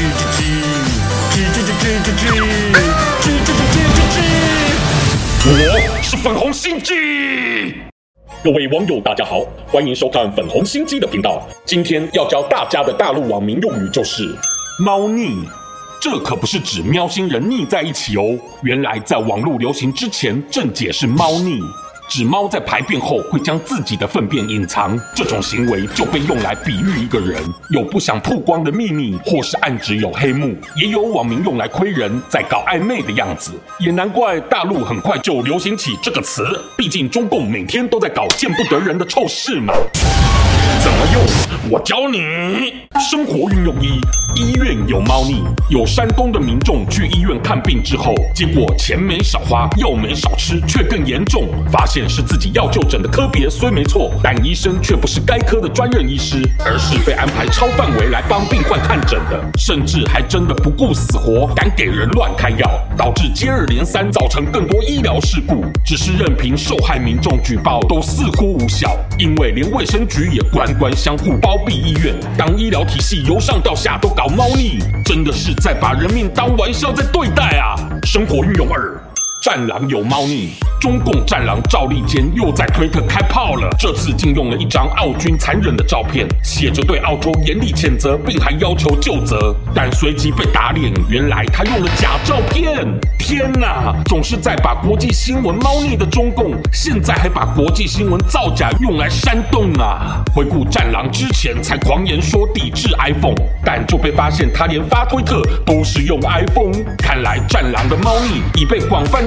我是粉红心机。各位网友，大家好，欢迎收看粉红心机的频道。今天要教大家的大陆网民用语就是“猫腻”，这可不是指喵星人腻在一起哦。原来在网络流行之前，正解是猫腻。指猫在排便后会将自己的粪便隐藏，这种行为就被用来比喻一个人有不想曝光的秘密，或是暗指有黑幕。也有网民用来窥人在搞暧昧的样子，也难怪大陆很快就流行起这个词。毕竟中共每天都在搞见不得人的臭事嘛。怎么用？我教你。生活运用一：医院有猫腻。有山东的民众去医院看病之后，结果钱没少花，药没少吃，却更严重。发现是自己要就诊的科别虽没错，但医生却不是该科的专任医师，而是被安排超范围来帮病患看诊的，甚至还真的不顾死活，敢给人乱开药，导致接二连三造成更多医疗事故。只是任凭受害民众举报，都似乎无效，因为连卫生局也官。官相护包庇医院，当医疗体系由上到下都搞猫腻，真的是在把人命当玩笑在对待啊！生活运用二。战狼有猫腻，中共战狼赵立坚又在推特开炮了。这次竟用了一张澳军残忍的照片，写着对澳洲严厉谴责，并还要求就责，但随即被打脸，原来他用了假照片。天哪，总是在把国际新闻猫腻的中共，现在还把国际新闻造假用来煽动啊！回顾战狼之前才狂言说抵制 iPhone，但就被发现他连发推特都是用 iPhone，看来战狼的猫腻已被广泛。